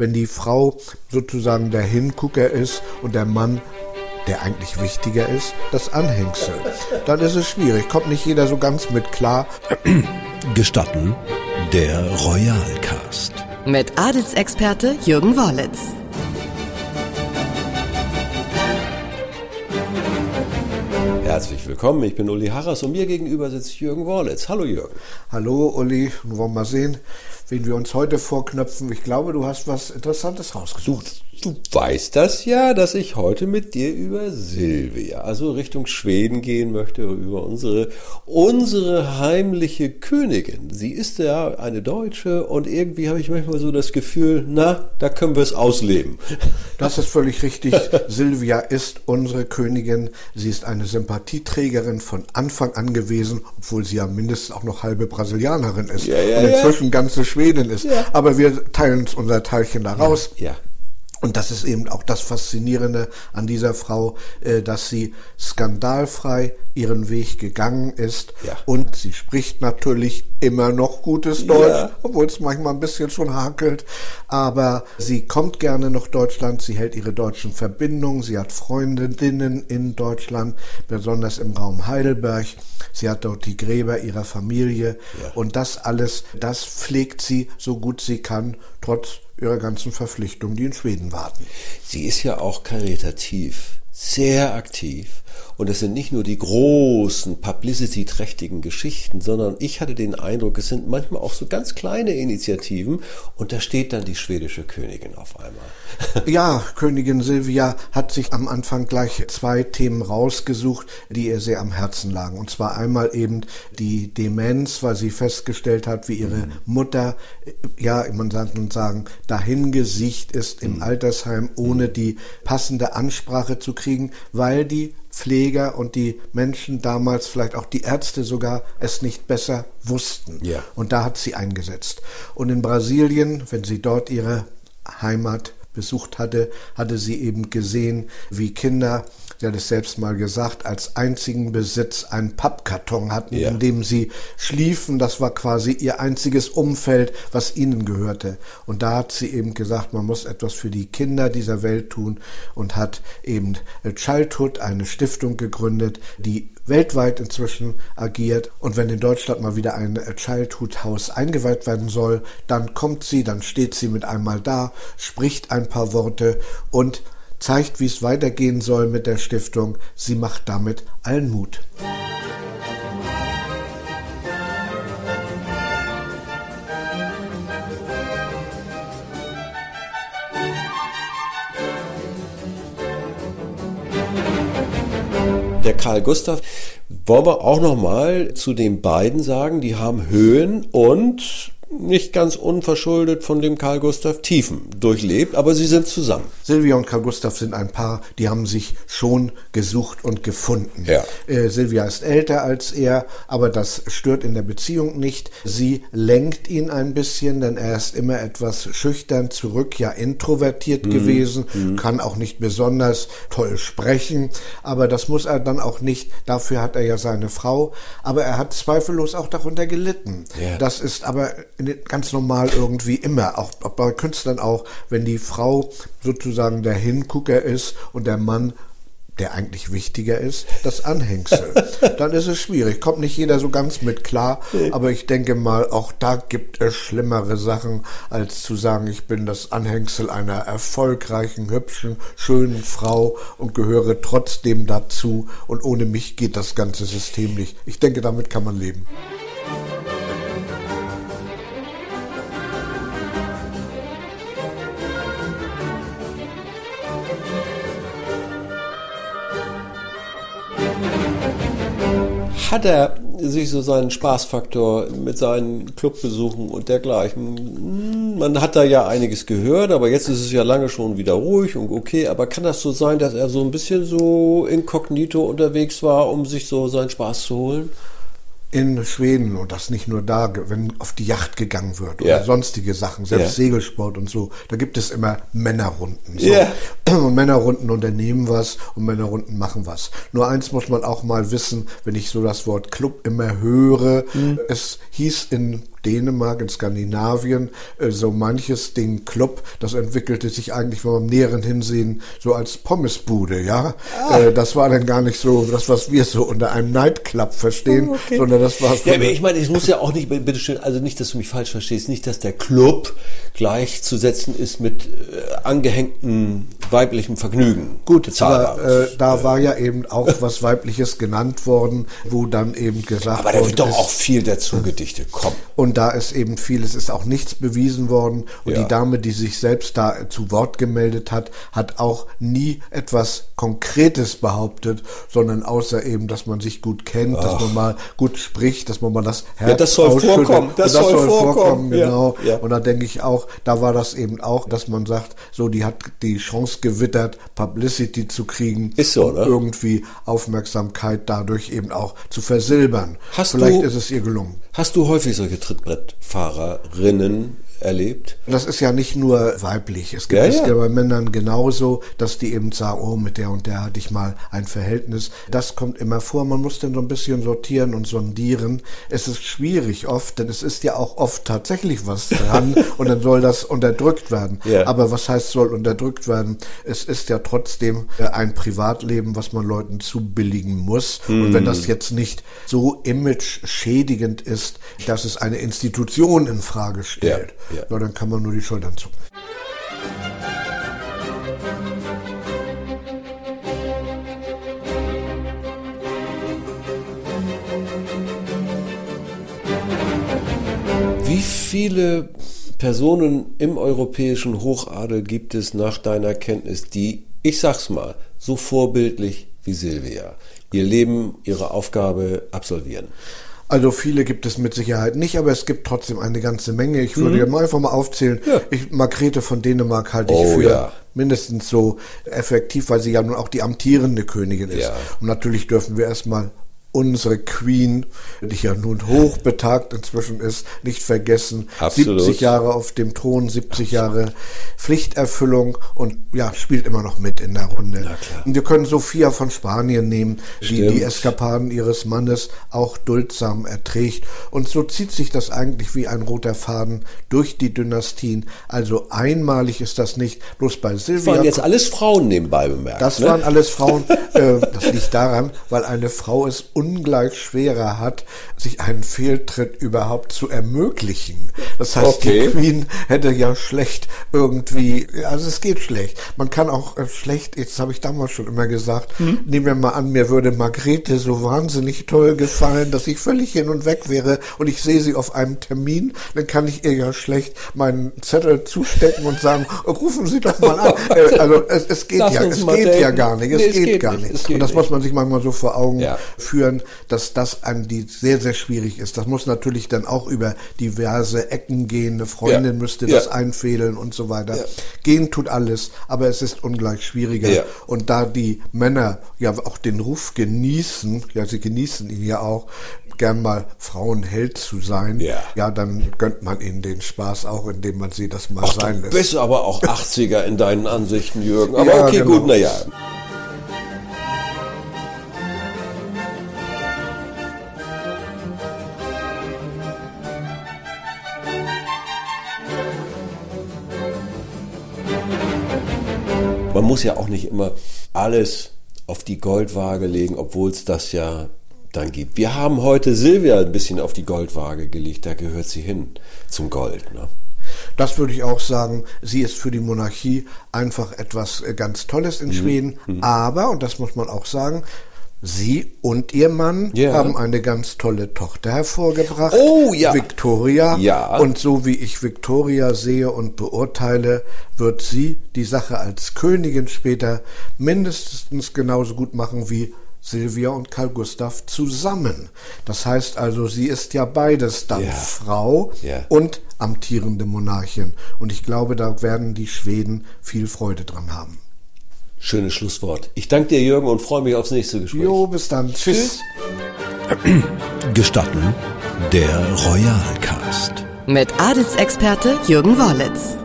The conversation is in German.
Wenn die Frau sozusagen der Hingucker ist und der Mann der eigentlich wichtiger ist, das Anhängsel. Dann ist es schwierig, kommt nicht jeder so ganz mit klar. Gestatten der Royalcast. Mit Adelsexperte Jürgen Worlitz. Herzlich willkommen, ich bin Uli Harras und mir gegenüber sitzt Jürgen Worlitz. Hallo Jürgen. Hallo Uli, wir wollen mal sehen, wen wir uns heute vorknöpfen. Ich glaube, du hast was Interessantes rausgesucht. Du weißt das ja, dass ich heute mit dir über Silvia, also Richtung Schweden gehen möchte, über unsere, unsere heimliche Königin. Sie ist ja eine Deutsche und irgendwie habe ich manchmal so das Gefühl, na, da können wir es ausleben. Das ist völlig richtig. Silvia ist unsere Königin. Sie ist eine Sympathieträgerin von Anfang an gewesen, obwohl sie ja mindestens auch noch halbe Brasilianerin ist Ja, ja, und inzwischen ja. ganze Schwedin ist. Aber wir teilen uns unser Teilchen da raus. Ja. Und das ist eben auch das Faszinierende an dieser Frau, äh, dass sie skandalfrei ihren Weg gegangen ist. Ja. Und sie spricht natürlich immer noch gutes Deutsch, Ja. obwohl es manchmal ein bisschen schon hakelt. Aber sie kommt gerne nach Deutschland, sie hält ihre deutschen Verbindungen, sie hat Freundinnen in Deutschland, besonders im Raum Heidelberg. Sie hat dort die Gräber ihrer Familie. Ja. Und das alles, das pflegt sie so gut sie kann, trotz ihrer ganzen Verpflichtungen, die in Schweden warten. Sie ist ja auch karitativ, sehr aktiv. Und es sind nicht nur die großen, publicity-trächtigen Geschichten, sondern ich hatte den Eindruck, es sind manchmal auch so ganz kleine Initiativen und da steht dann die schwedische Königin auf einmal. Ja, Königin Silvia hat sich am Anfang gleich zwei Themen rausgesucht, die ihr sehr am Herzen lagen. Und zwar einmal eben die Demenz, weil sie festgestellt hat, wie ihre Mutter, äh, ja, man sagt und sagen, dahingesiegt ist im Altersheim, ohne die passende Ansprache zu kriegen, weil die Pfleger und die Menschen damals, vielleicht auch die Ärzte sogar, es nicht besser wussten. Ja. Und da hat sie eingesetzt. Und in Brasilien, wenn sie dort ihre Heimat besucht hatte, hatte sie eben gesehen, wie Kinder, sie hat es selbst mal gesagt, als einzigen Besitz einen Pappkarton hatten, Ja. in dem sie schliefen. Das war quasi ihr einziges Umfeld, was ihnen gehörte. Und da hat sie eben gesagt, man muss etwas für die Kinder dieser Welt tun und hat eben Childhood, eine Stiftung gegründet, die weltweit inzwischen agiert. Und wenn in Deutschland mal wieder ein Childhood-Haus eingeweiht werden soll, dann kommt sie, dann steht sie mit einmal da, spricht ein paar Worte und zeigt, wie es weitergehen soll mit der Stiftung. Sie macht damit allen Mut. Der Karl Gustav, wollen wir auch noch mal zu den beiden sagen, die haben Höhen und nicht ganz unverschuldet von dem Karl Gustav Tiefen durchlebt, aber sie sind zusammen. Silvia und Karl Gustav sind ein Paar, die haben sich schon gesucht und gefunden. Ja. Äh, Silvia ist älter als er, aber das stört in der Beziehung nicht. Sie lenkt ihn ein bisschen, denn er ist immer etwas schüchtern zurück, ja introvertiert Mhm. gewesen, kann auch nicht besonders toll sprechen, aber das muss er dann auch nicht. Dafür hat er ja seine Frau, aber er hat zweifellos auch darunter gelitten. Ja. Das ist aber ganz normal irgendwie immer, auch bei Künstlern auch, wenn die Frau sozusagen der Hingucker ist und der Mann der eigentlich wichtiger ist, das Anhängsel. Dann ist es schwierig. Kommt nicht jeder so ganz mit klar, aber ich denke mal, auch da gibt es schlimmere Sachen, als zu sagen, ich bin das Anhängsel einer erfolgreichen, hübschen, schönen Frau und gehöre trotzdem dazu und ohne mich geht das ganze System nicht. Ich denke, damit kann man leben. Hat er sich so seinen Spaßfaktor mit seinen Clubbesuchen und dergleichen? Hm, Man hat da ja einiges gehört, aber jetzt ist es ja lange schon wieder ruhig und okay. Aber kann das so sein, dass er so ein bisschen so inkognito unterwegs war, um sich so seinen Spaß zu holen? In Schweden und das nicht nur da, wenn auf die Yacht gegangen wird Ja. oder sonstige Sachen, selbst Ja. Segelsport und so, da gibt es immer Männerrunden. So. Ja. Und Männerrunden unternehmen was und Männerrunden machen was. Nur eins muss man auch mal wissen, wenn ich so das Wort Club immer höre, Mhm. es hieß in Dänemark, in Skandinavien, äh, so manches Ding Club, das entwickelte sich eigentlich beim näheren Hinsehen so als Pommesbude, ja. Ah. Äh, das war dann gar nicht so das, was wir so unter einem Nightclub verstehen, Oh, okay. sondern das war Ja, aber ich meine, es muss ja auch nicht, bitteschön, also nicht, dass du mich falsch verstehst, nicht, dass der Club gleichzusetzen ist mit äh, angehängtem weiblichem Vergnügen. Gut, aber äh, da war ja eben auch was Weibliches genannt worden, wo dann eben gesagt aber da wird doch ist, auch viel dazu gedichtet. Komm. Und da ist eben viel, es ist auch nichts bewiesen worden. Und Ja. die Dame, die sich selbst da zu Wort gemeldet hat, hat auch nie etwas Konkretes behauptet, sondern außer eben, dass man sich gut kennt, dass man mal gut spricht, dass man mal das Herz Ja, das soll vorkommen, das Und soll vorkommen, ja, genau. ja. Und da denke ich auch, da war das eben auch, dass man sagt, so, die hat die Chance gewittert, Publicity zu kriegen. Ist so, und ne? Irgendwie Aufmerksamkeit dadurch eben auch zu versilbern. Hast Vielleicht du- ist es ihr gelungen. Hast du häufig solche Trittbrettfahrerinnen erlebt? Das ist ja nicht nur weiblich. Es gibt Ja, es ja. bei Männern genauso, dass die eben sagen, oh, mit der und der hatte ich mal ein Verhältnis. Das kommt immer vor. Man muss dann so ein bisschen sortieren und sondieren. Es ist schwierig oft, denn es ist ja auch oft tatsächlich was dran und dann soll das unterdrückt werden. Ja. Aber was heißt, soll unterdrückt werden? Es ist ja trotzdem äh, ein Privatleben, was man Leuten zubilligen muss. Und wenn das jetzt nicht so image-schädigend ist, dass es eine Institution in Frage stellt, Ja, ja. ja, dann kann man nur die Schultern zucken. Wie viele Personen im europäischen Hochadel gibt es nach deiner Kenntnis, die, ich sag's mal, so vorbildlich wie Silvia ihr Leben, ihre Aufgabe absolvieren? Also viele gibt es mit Sicherheit nicht, aber es gibt trotzdem eine ganze Menge. Ich würde ja mal einfach mal aufzählen. Mhm. Ja. Ich, Margrethe von Dänemark halte ich Oh, für ja. mindestens so effektiv, weil sie ja nun auch die amtierende Königin ist. Ja. Und natürlich dürfen wir erstmal unsere Queen, die ja nun hochbetagt inzwischen ist, nicht vergessen. Absolut. 70 Jahre auf dem Thron, 70 Jahre Pflichterfüllung und ja, spielt immer noch mit in der Runde. Und wir können Sophia von Spanien nehmen, die die Eskapaden ihres Mannes auch duldsam erträgt. Und so zieht sich das eigentlich wie ein roter Faden durch die Dynastien. Also einmalig ist das nicht, bloß bei Das Silvia. waren jetzt alles Frauen nebenbei bemerkt. Das ne? waren alles Frauen. äh, das liegt daran, weil eine Frau es ungleich schwerer hat, sich einen Fehltritt überhaupt zu ermöglichen. Das heißt, Okay. die Queen hätte ja schlecht irgendwie, also es geht schlecht. Man kann auch äh, schlecht, jetzt habe ich damals schon immer gesagt, Hm? nehmen wir mal an, mir würde Margrethe so wahnsinnig toll gefallen, dass ich völlig hin und weg wäre und ich sehe sie auf einem Termin, dann kann ich ihr ja schlecht meinen Zettel zustecken und sagen, rufen Sie doch mal an. Äh, Also es, es geht Lass ja, es geht ja denken. gar nicht, es Nee, es geht, geht gar nicht, nicht. und das muss man sich manchmal so vor Augen Ja. führen, dass das an die sehr, sehr schwierig ist. Das muss natürlich dann auch über diverse Ecken gehen. Eine Freundin Ja. müsste Ja. das einfädeln und so weiter. Ja. Gehen tut alles, aber es ist ungleich schwieriger. Und da die Männer ja auch den Ruf genießen, ja, sie genießen ihn ja auch, gern mal Frauenheld zu sein, Ja. ja, dann gönnt man ihnen den Spaß auch, indem man sie das mal Ach, sein du lässt. bist aber auch 80er in deinen Ansichten, Jürgen. Aber Ja, okay, genau. gut, naja. Muss ja auch nicht immer alles auf die Goldwaage legen, obwohl es das ja dann gibt. Wir haben heute Silvia ein bisschen auf die Goldwaage gelegt, da gehört sie hin zum Gold. Ne? Das würde ich auch sagen, sie ist für die Monarchie einfach etwas äh, ganz Tolles in Mhm. Schweden. Aber, und das muss man auch sagen, sie und ihr Mann Ja. haben eine ganz tolle Tochter hervorgebracht. Oh, ja. Victoria. Ja. Und so wie ich Victoria sehe und beurteile, wird sie die Sache als Königin später mindestens genauso gut machen wie Silvia und Karl Gustav zusammen. Das heißt also, sie ist ja beides dann Ja. Frau Ja. und amtierende Monarchin. Und ich glaube, da werden die Schweden viel Freude dran haben. Schönes Schlusswort. Ich danke dir, Jürgen, und freue mich aufs nächste Gespräch. Jo, bis dann. Tschüss. Gestatten der Royalcast. Mit Adelsexperte Jürgen Wollitz.